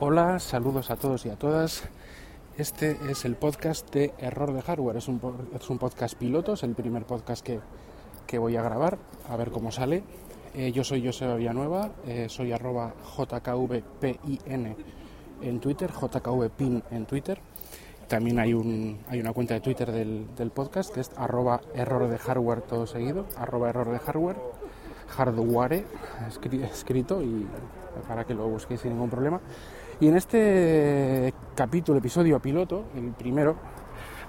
Hola, saludos a todos y a todas. Este es el podcast de Error de Hardware. Es un, es un podcast piloto, es el primer podcast que, que, voy a grabar, a ver cómo sale. Eh, yo soy Joseba Villanueva, eh, soy arroba jkvpin en Twitter, jkvpin en Twitter. También hay, un, hay una cuenta de Twitter del, del podcast que es arroba error de hardware todo seguido, arroba hardware, hardware escrito y para que lo busquéis sin ningún problema. Y en este capítulo, episodio piloto, el primero,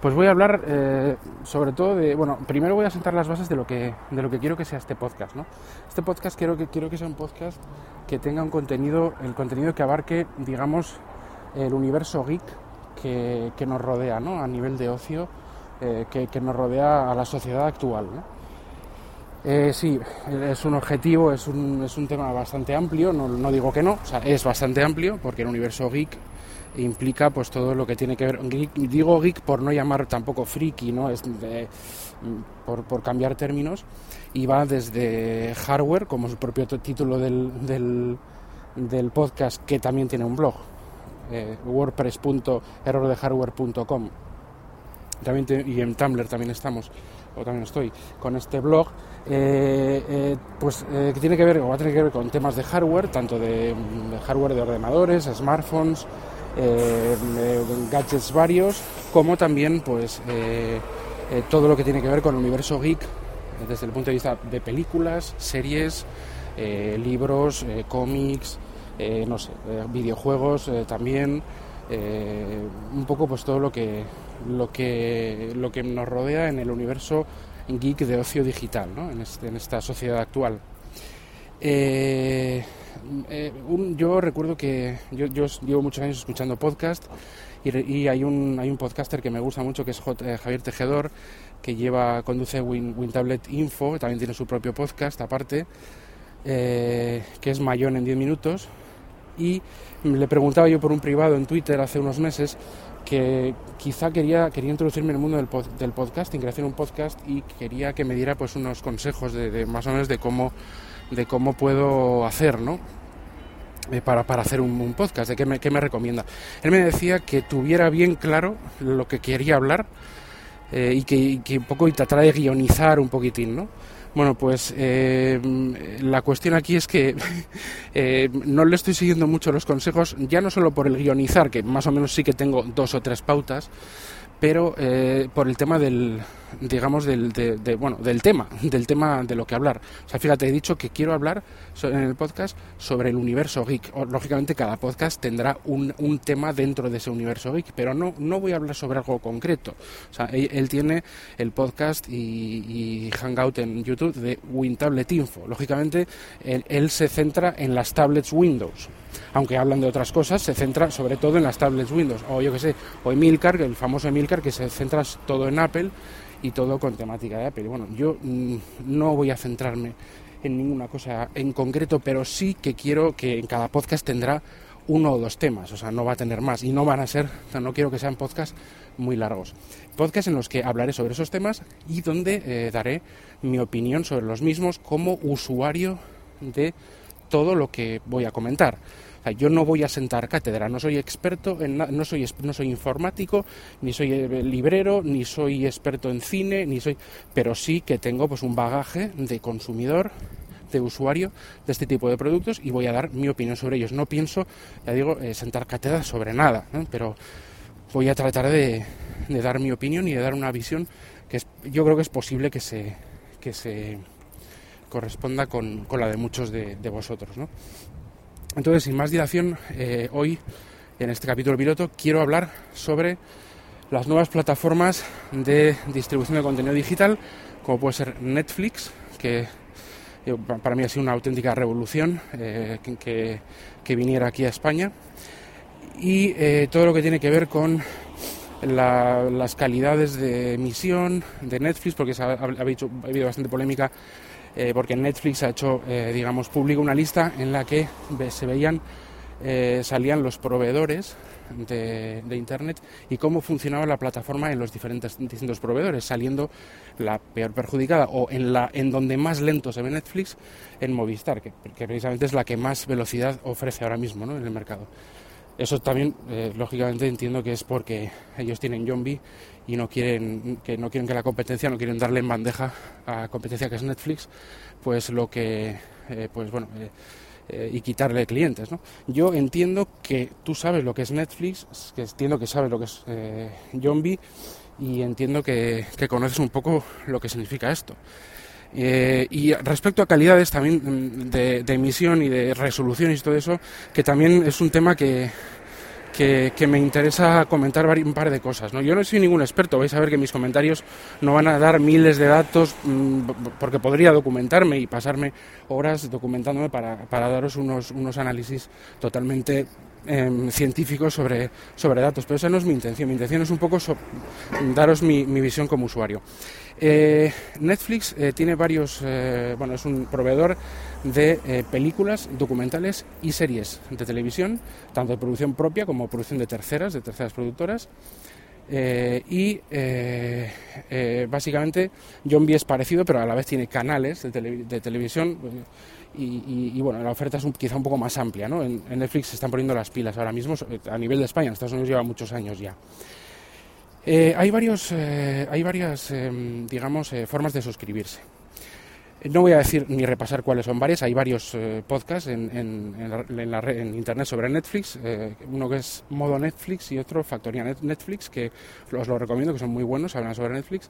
pues voy a hablar eh, sobre todo de, bueno, primero voy a sentar las bases de lo que, de lo que quiero que sea este podcast, ¿no? Este podcast quiero que, quiero que sea un podcast que tenga un contenido, el contenido que abarque, digamos, el universo geek que, que nos rodea, ¿no? A nivel de ocio, eh, que, que, nos rodea a la sociedad actual, ¿no? Eh, sí, es un objetivo, es un, es un tema bastante amplio, no, no, digo que no, o sea, es bastante amplio porque el universo geek implica pues todo lo que tiene que ver, geek, digo geek por no llamar tampoco friki, ¿no? Es de, por, por, cambiar términos, y va desde hardware, como su propio título del, del, podcast, que también tiene un blog, eh, wordpress.errordehardware.com, también te, y en Tumblr también estamos o también estoy con este blog, eh, eh, pues eh, que tiene que ver va a tener que ver con temas de hardware, tanto de, de hardware de ordenadores, smartphones, gadgets varios, como también pues todo lo que tiene que ver con el universo geek desde el punto de vista de películas, series, libros, cómics, no sé, videojuegos también. un poco pues todo lo que lo que, lo que nos rodea en el universo geek de ocio digital, ¿no? en, este, esta sociedad actual. Eh, eh, yo recuerdo que yo, llevo muchos años escuchando podcast y, hay, un, hay un podcaster que me gusta mucho que es eh, Javier Tejedor que lleva conduce Win, WinTablet Info, también tiene su propio podcast aparte, que es Mayón en 10 minutos y le preguntaba yo por un privado en Twitter hace unos meses que quizá quería, quería introducirme en el mundo del, pod, del podcasting, quería hacer un podcast y quería que me diera pues unos consejos de, más o menos de cómo, de cómo puedo hacer, ¿no? Eh, para, para, hacer un, podcast, de qué me, qué me, recomienda. Él me decía que tuviera bien claro lo que quería hablar eh, y, que, y que un poco tratara de guionizar un poquitín, ¿no? Bueno, pues eh, la cuestión aquí es que eh, no le estoy siguiendo mucho los consejos, ya no solo por el guionizar, que más o menos sí que tengo dos o tres pautas, pero eh, por el tema del, digamos, del, de, de, bueno, del tema, del tema de lo que hablar. O sea, fíjate, he dicho que quiero hablar en el podcast sobre el universo geek. O, lógicamente, cada podcast tendrá un, un, tema dentro de ese universo geek, pero no, no voy a hablar sobre algo concreto. O sea, él, tiene el podcast y, y, Hangout en YouTube de WinTablet Info. Lógicamente, él, él se centra en las tablets Windows aunque hablan de otras cosas, se centra sobre todo en las tablets Windows, o yo que sé, o Emilcar, el famoso Emilcar, que se centra todo en Apple y todo con temática de Apple. Bueno, yo mmm, no voy a centrarme en ninguna cosa en concreto, pero sí que quiero que en cada podcast tendrá uno o dos temas, o sea, no va a tener más y no van a ser, no quiero que sean podcasts muy largos. Podcasts en los que hablaré sobre esos temas y donde eh, daré mi opinión sobre los mismos como usuario de todo lo que voy a comentar. Yo no voy a sentar cátedra, no soy experto, en no, soy, no soy informático, ni soy eh, librero, ni soy experto en cine, ni soy, pero sí que tengo pues un bagaje de consumidor, de usuario de este tipo de productos y voy a dar mi opinión sobre ellos. No pienso, ya digo, eh, sentar cátedra sobre nada, pero voy a tratar de, de, dar mi opinión y de dar una visión que es, yo creo que es posible que se, que se corresponda con, con la de muchos de, de vosotros. ¿no? Entonces, sin más dilación, eh, hoy en este capítulo piloto quiero hablar sobre las nuevas plataformas de distribución de contenido digital, como puede ser Netflix, que eh, para mí ha sido una auténtica revolución eh, que, viniera aquí a España, y todo lo que tiene que ver con la, las calidades de emisión de Netflix, porque ha, ha habido bastante polémica eh, porque Netflix ha hecho, eh, digamos, público una lista en la que se veían, eh, salían los proveedores de, Internet y cómo funcionaba la plataforma en los diferentes distintos proveedores, saliendo la peor perjudicada o en, la, en donde más lento se ve Netflix en Movistar, que, precisamente es la que más velocidad ofrece ahora mismo ¿no? en el mercado. Eso también, lógicamente, entiendo que es porque ellos tienen zombie y no quieren que no quieren que la competencia, no quieren darle en bandeja a competencia que es Netflix, pues lo que, eh, pues bueno, eh, y quitarle clientes, ¿no? Yo entiendo que tú sabes lo que es Netflix, que entiendo que sabes lo que es zombie y entiendo que, que conoces un poco lo que significa esto. Eh, y respecto a calidades también mm, de, emisión y de resolución y todo eso, que también es un tema que, que, me interesa comentar un par de cosas. ¿no? Yo no soy ningún experto, vais a ver que mis comentarios no van a dar miles de datos mm, porque podría documentarme y pasarme horas documentándome para, para daros unos, unos análisis totalmente em, científicos sobre, sobre datos, pero esa no es mi intención. Mi intención es un poco daros mi, mi visión como usuario. Eh, Netflix eh, tiene varios, eh, bueno, es un proveedor de películas, documentales y series de televisión, tanto de producción propia como producción de terceras, de terceras productoras. y básicamente John B es parecido, pero a la vez tiene canales de, televisión. Y, bueno, la oferta es quizá un poco más amplia. ¿no? En, en, Netflix se están poniendo las pilas ahora mismo a nivel de España, en Estados Unidos lleva muchos años ya. Eh, hay, varios, eh, hay varias, em, digamos, eh, formas de suscribirse. No voy a decir ni repasar cuáles son varias, hay varios podcasts en, en, la, en, internet sobre Netflix, uno que es modo Netflix y otro Factoría Netflix, que os lo recomiendo, que son muy buenos, hablan sobre Netflix.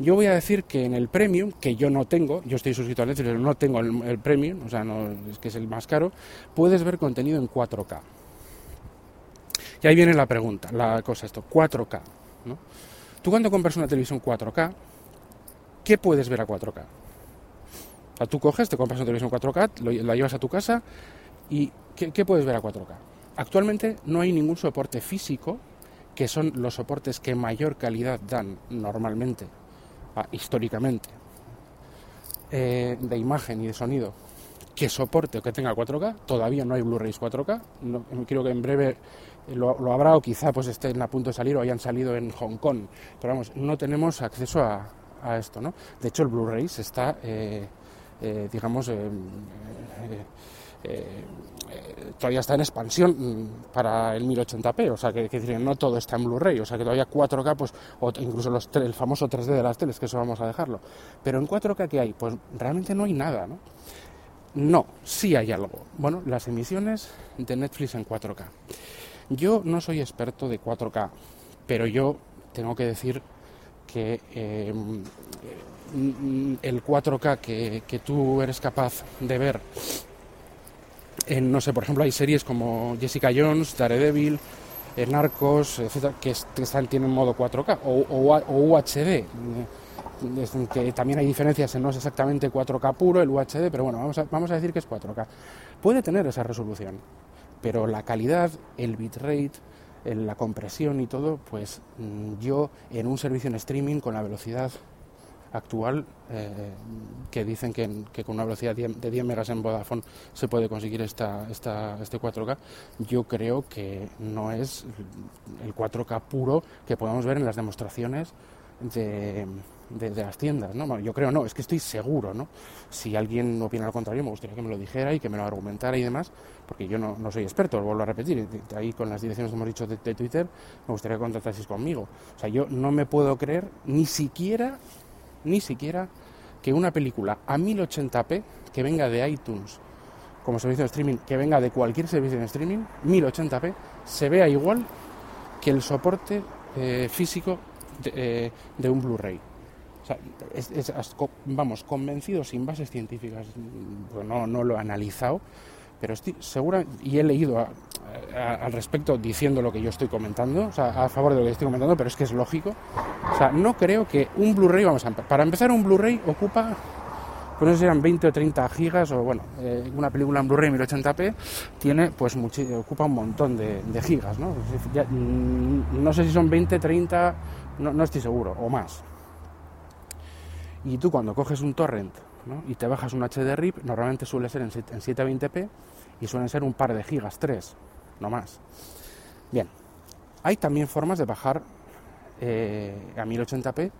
Yo voy a decir que en el Premium, que yo no tengo, yo estoy suscrito a Netflix, pero no tengo el, Premium, o sea, no, es que es el más caro, puedes ver contenido en 4K. Y ahí viene la pregunta, la cosa esto, 4K. Tú cuando compras una televisión 4K, ¿qué puedes ver a 4K? O tú coges, te compras una televisión 4K, la llevas a tu casa y ¿qué, puedes ver a 4K? Actualmente no hay ningún soporte físico, que son los soportes que mayor calidad dan normalmente, históricamente, eh, de imagen y de sonido, que soporte o que tenga 4K. Todavía no hay Blu-rays 4K. No, creo que en breve lo, habrá o quizá pues estén a punto de salir o hayan salido en Hong Kong. Pero vamos, no tenemos acceso a, esto, ¿no? De hecho, el Blu-ray está, eh, eh, digamos, eh, todavía está en expansión mm, para el 1080p, o sea, que, que no todo está en Blu-ray, o sea, que todavía 4K, pues, o incluso los, el famoso 3D de las teles, que eso vamos a dejarlo. Pero en 4K, ¿qué hay? Pues realmente no hay nada, ¿no? No, sí hay algo. Bueno, las emisiones de Netflix en 4K. Yo no soy experto de 4K, pero yo tengo que decir que em, el 4K que, tú eres capaz de ver en, no sé, por ejemplo, hay series como Jessica Jones, Daredevil, eh, Narcos, etcétera, que, están, tienen modo 4K o, o, UHD, que también hay diferencias en no es exactamente 4K puro, el UHD, pero bueno, vamos a, vamos a decir que es 4K. Puede tener esa resolución pero la calidad, el bitrate, la compresión y todo, pues mm, yo en un servicio en streaming con la velocidad actual, eh, que dicen que, con una velocidad de 10 megas en Vodafone se puede conseguir esta, esta, este 4K, yo creo que no es el 4K puro que podemos ver en las demostraciones de, de, las tiendas, ¿no? yo creo no, es que estoy seguro, ¿no? Si alguien opina lo contrario, me gustaría que me lo dijera y que me lo argumentara y demás, porque yo no, no soy experto, vuelvo a repetir, ahí con las direcciones que hemos dicho de, Twitter, me gustaría que contactaseis conmigo. O sea, yo no me puedo creer ni siquiera, ni siquiera que una película a 1080p que venga de iTunes como servicio de streaming, que venga de cualquier servicio de streaming, 1080p, se vea igual que el soporte eh, físico de, eh, de un Blu-ray. Vamos, convencido sin bases científicas, pues no, no lo he analizado, pero estoy segura y he leído al respecto diciendo lo que yo estoy comentando, o sea, a favor de lo que estoy comentando, pero es que es lógico. O sea, no creo que un Blu-ray, vamos a para empezar, un Blu-ray ocupa, pues no sé si eran 20 o 30 gigas, o bueno, eh, una película en Blu-ray 1080p tiene, pues, ocupa un montón de, gigas, ¿no? Mm, no sé si son 20, 30, no, no estoy seguro, o más. Y tú cuando coges un torrent y te bajas un HD RIP, normalmente suele ser en 720p y suelen ser un par de gigas, 3, no más. Bien, hay también formas de bajar eh, a 1080p,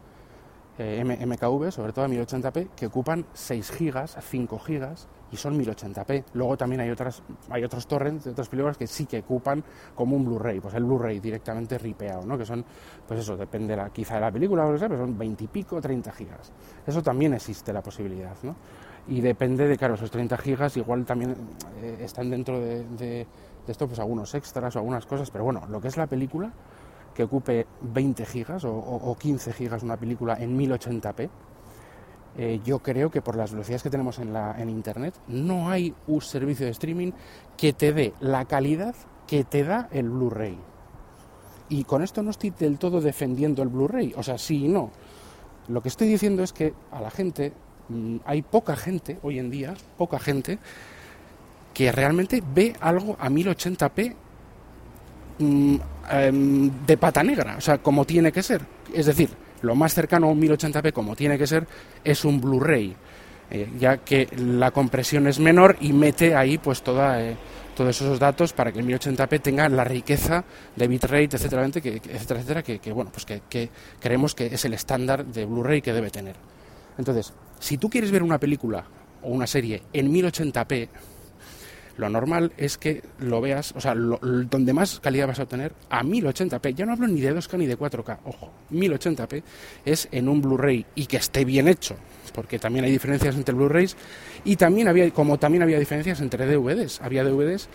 eh, MKV, sobre todo a 1080p, que ocupan 6 gigas, 5 gigas, y son 1080p. Luego también hay otras hay otros torrents otras películas que sí que ocupan como un Blu-ray, pues el Blu-ray directamente ripeado, ¿no? Que son, pues eso, depende la, quizá de la película o lo que sea, pero son 20 y pico, 30 gigas. Eso también existe la posibilidad, ¿no? Y depende de, claro, esos 30 gigas igual también eh, están dentro de, de, esto, pues algunos extras o algunas cosas, pero bueno, lo que es la película, que ocupe 20 gigas o, o 15 gigas una película en 1080p, eh, yo creo que por las velocidades que tenemos en, la, en Internet, no hay un servicio de streaming que te dé la calidad que te da el Blu-ray. Y con esto no estoy del todo defendiendo el Blu-ray, o sea, sí y no. Lo que estoy diciendo es que a la gente, mm, hay poca gente hoy en día, poca gente, que realmente ve algo a 1080p mm, em, de pata negra, o sea, como tiene que ser. Es decir, lo más cercano a un 1080p, como tiene que ser, es un Blu-ray, eh, ya que la compresión es menor y mete ahí pues toda, eh, todos esos datos para que el 1080p tenga la riqueza de bitrate, etcétera, etcétera, que, bueno, pues que, que creemos que es el estándar de Blu-ray que debe tener. Entonces, si tú quieres ver una película o una serie en 1080p, lo normal es que lo veas, o sea, donde más calidad vas a obtener a 1080p. Ya no hablo ni de 2K ni de 4K, ojo, 1080p es en un Blu-ray y que esté bien hecho, porque también hay diferencias entre Blu-rays y también había, como también había diferencias entre DVDs. Había DVDs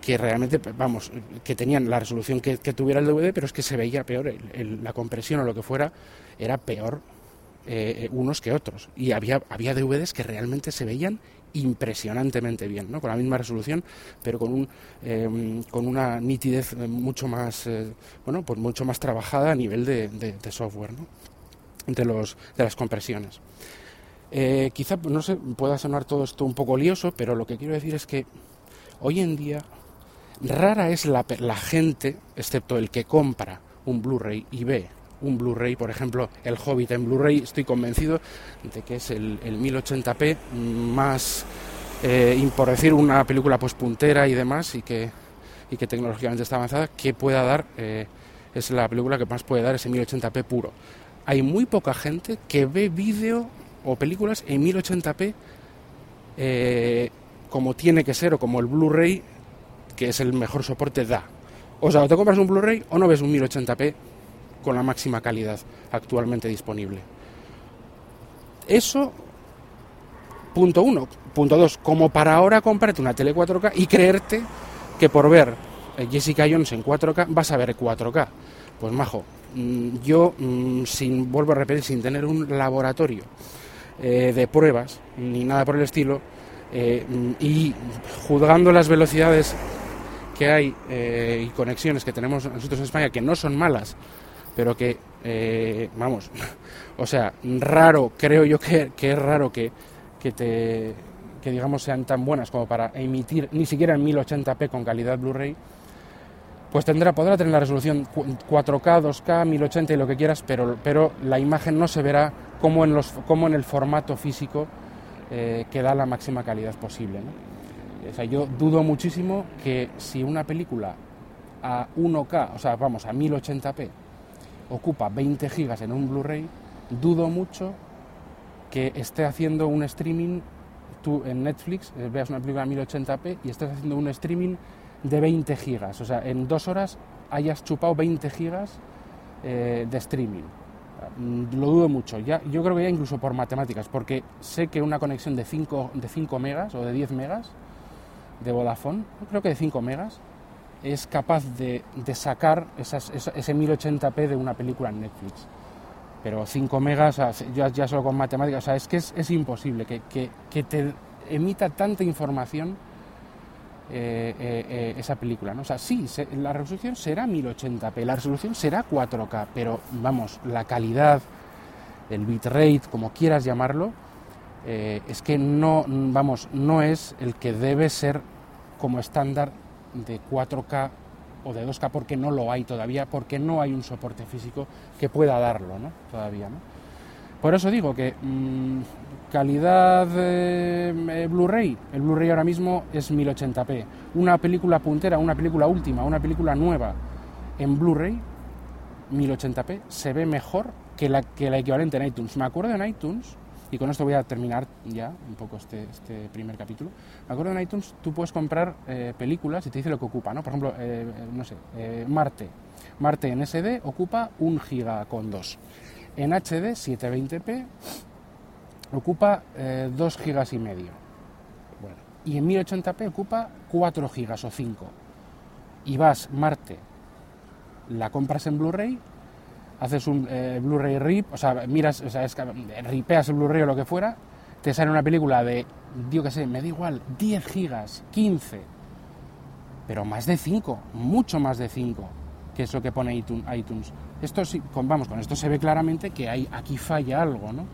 que realmente, vamos, que tenían la resolución que, tuviera el DVD, pero es que se veía peor, la compresión o lo que fuera era peor eh, unos que otros. Y había, había DVDs que realmente se veían impresionantemente bien, ¿no? con la misma resolución, pero con, un, em, con una nitidez mucho más, eh, bueno, pues mucho más trabajada a nivel de, software, ¿no? de, los, de las compresiones. Eh, quizá, no sé, pueda sonar todo esto un poco lioso, pero lo que quiero decir es que hoy en día rara es la, la gente, excepto el que compra un Blu-ray y ve un Blu-ray, por ejemplo, el Hobbit en Blu-ray, estoy convencido de que es el, 1080p más, eh, por decir, una película pues puntera y demás, y que, y que tecnológicamente está avanzada, que pueda dar, eh, es la película que más puede dar ese 1080p puro. Hay muy poca gente que ve vídeo o películas en 1080p eh, como tiene que ser o como el Blu-ray, que es el mejor soporte, da. O sea, o te compras un Blu-ray o no ves un 1080p con la máxima calidad actualmente disponible. Eso, punto uno. Punto dos, como para ahora comprarte una tele 4K y creerte que por ver eh, Jessica Jones en 4K vas a ver 4K. Pues majo, mm, yo, mm, sin, vuelvo a repetir, sin tener un laboratorio eh, de pruebas ni nada por el estilo, eh, y juzgando las velocidades que hay y conexiones que tenemos nosotros en España, que no son malas, pero que, eh, vamos, o sea, raro, creo yo que, es raro que, que, te, que, digamos, sean tan buenas como para emitir ni siquiera en 1080p con calidad Blu-ray, pues tendrá, podrá tener la resolución 4K, 2K, 1080 y lo que quieras, pero, pero la imagen no se verá como en, los, como en el formato físico eh, que da la máxima calidad posible. O sea, yo dudo muchísimo que si una película a 1K, o sea, vamos, a 1080p, ocupa 20 gigas en un Blu-ray, dudo mucho que esté haciendo un streaming, tú en Netflix eh, veas una película en 1080p y estés haciendo un streaming de 20 gigas, o sea, en dos horas hayas chupado 20 gigas eh, de streaming. Mm, lo dudo mucho, ya, yo creo que ya incluso por matemáticas, porque sé que una conexión de 5, de 5 megas o de 10 megas de Vodafone, creo que de 5 megas, es capaz de, sacar ese 1080p de una película en Netflix. Pero 5 megas, ya, solo con matemáticas, o sea, es que es, imposible que, que, te emita tanta información eh, eh, eh, esa película. O sea, sí, la resolución será 1080p, la resolución será 4K, pero vamos, la calidad, el bitrate, como quieras llamarlo, es que no, vamos, no es el que debe ser como estándar de 4K o de 2K porque no lo hay todavía, porque no hay un soporte físico que pueda darlo ¿no? todavía. ¿no? Por eso digo que mm, calidad eh, Blu-ray, el Blu-ray ahora mismo es 1080p. Una película puntera, una película última, una película nueva en Blu-ray, 1080p, se ve mejor que la, que la equivalente en iTunes. Me acuerdo en iTunes y con esto voy a terminar ya un poco este, este primer capítulo. Me acuerdo en iTunes tú puedes comprar eh, películas y te dice lo que ocupa, ¿no? Por ejemplo, eh, no sé, eh, Marte. Marte en SD ocupa un giga con 2. En HD 720p ocupa 2 gigas y medio. Bueno, y en 1080p ocupa 4 gigas o 5. Y vas Marte, la compras en Blu-ray haces un eh, Blu-ray rip, o sea, miras, o sea, es, ripeas el Blu-ray o lo que fuera, te sale una película de, digo que sé, me da igual, 10 gigas, 15, pero más de 5, mucho más de 5, que es lo que pone iTunes. Esto sí, con, vamos, con esto se ve claramente que hay, aquí falla algo, ¿no?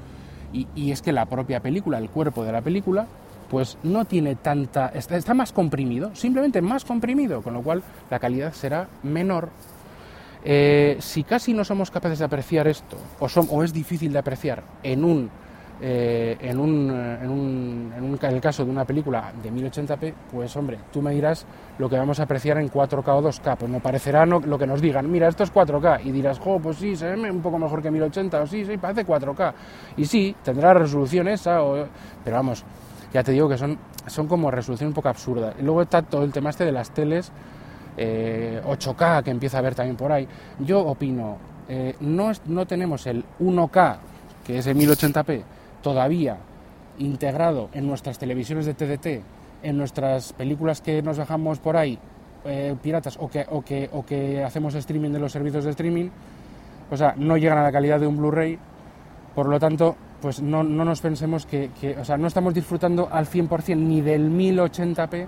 Y, y, es que la propia película, el cuerpo de la película, pues no tiene tanta, está, está más comprimido, simplemente más comprimido, con lo cual la calidad será menor eh, si casi no somos capaces de apreciar esto, o, son, o es difícil de apreciar en un, eh, en, un, en, un, en, un, el caso de una película de 1080p, pues hombre, tú me dirás lo que vamos a apreciar en 4K o 2K, pues me parecerá lo que nos digan, mira, esto es 4K, y dirás, jo, pues sí, se ve un poco mejor que 1080, o sí, sí, parece 4K, y sí, tendrá resolución esa, o, pero vamos, ya te digo que son, son como resolución un poco absurda. Y luego está todo el tema este de las teles, eh, 8K que empieza a ver también por ahí. Yo opino, eh, no, no tenemos el 1K, que es el 1080p, todavía integrado en nuestras televisiones de TDT, en nuestras películas que nos bajamos por ahí, eh, piratas, o que, o, que, o que hacemos streaming de los servicios de streaming, o sea, no llegan a la calidad de un Blu-ray, por lo tanto, pues no, no nos pensemos que, que, o sea, no estamos disfrutando al 100% ni del 1080p,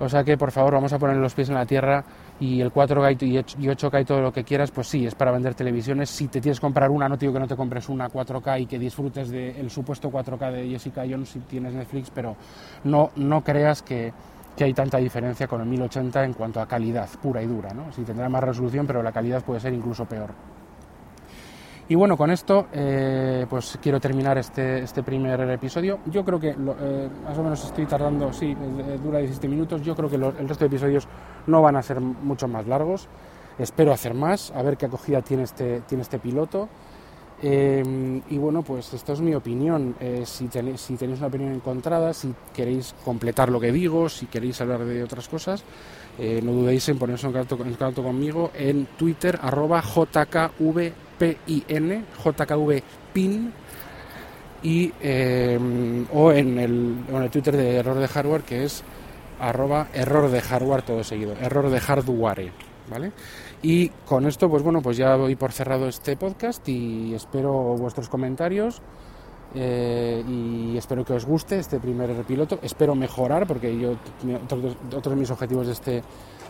o sea que, por favor, vamos a poner los pies en la tierra y el 4K y 8K y todo lo que quieras, pues sí, es para vender televisiones. Si te tienes que comprar una, no digo que no te compres una 4K y que disfrutes del supuesto 4K de Jessica Jones si tienes Netflix, pero no, no creas que, que hay tanta diferencia con el 1080 en cuanto a calidad pura y dura. ¿no? Sí tendrá más resolución, pero la calidad puede ser incluso peor. Y bueno, con esto eh, pues quiero terminar este, este primer episodio. Yo creo que eh, más o menos estoy tardando, sí, eh, dura 17 minutos. Yo creo que lo, el resto de episodios no van a ser mucho más largos. Espero hacer más, a ver qué acogida tiene este, tiene este piloto. Y bueno, pues esto es mi opinión. Si, tenéis, si, tenéis, una opinión encontrada, si queréis completar lo que digo, si queréis hablar de otras cosas, no dudéis en ponerse en contacto, en contacto, conmigo en Twitter, arroba JKV P-I-N, JKV PIN, y, eh, o en el, en el, Twitter de Error de Hardware, que es arroba error de hardware todo seguido, error de hardware, ¿vale? Y con esto, pues bueno, pues ya doy por cerrado este podcast y espero vuestros comentarios. Eh, y espero que os guste este primer piloto. Espero mejorar, porque yo otros de mis objetivos de este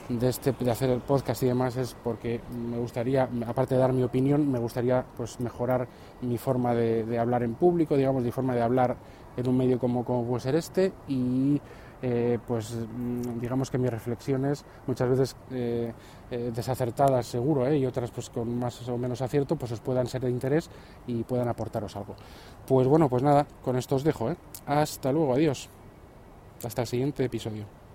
de, este, de hacer el podcast y demás es porque me gustaría, aparte de dar mi opinión, me gustaría pues mejorar mi forma de, de hablar en público, digamos, mi forma de hablar en un medio como, como puede ser este y eh, pues digamos que mis reflexiones muchas veces eh, eh, desacertadas seguro ¿eh? y otras pues con más o menos acierto pues os puedan ser de interés y puedan aportaros algo. Pues bueno pues nada con esto os dejo hasta luego adiós. Hasta el siguiente episodio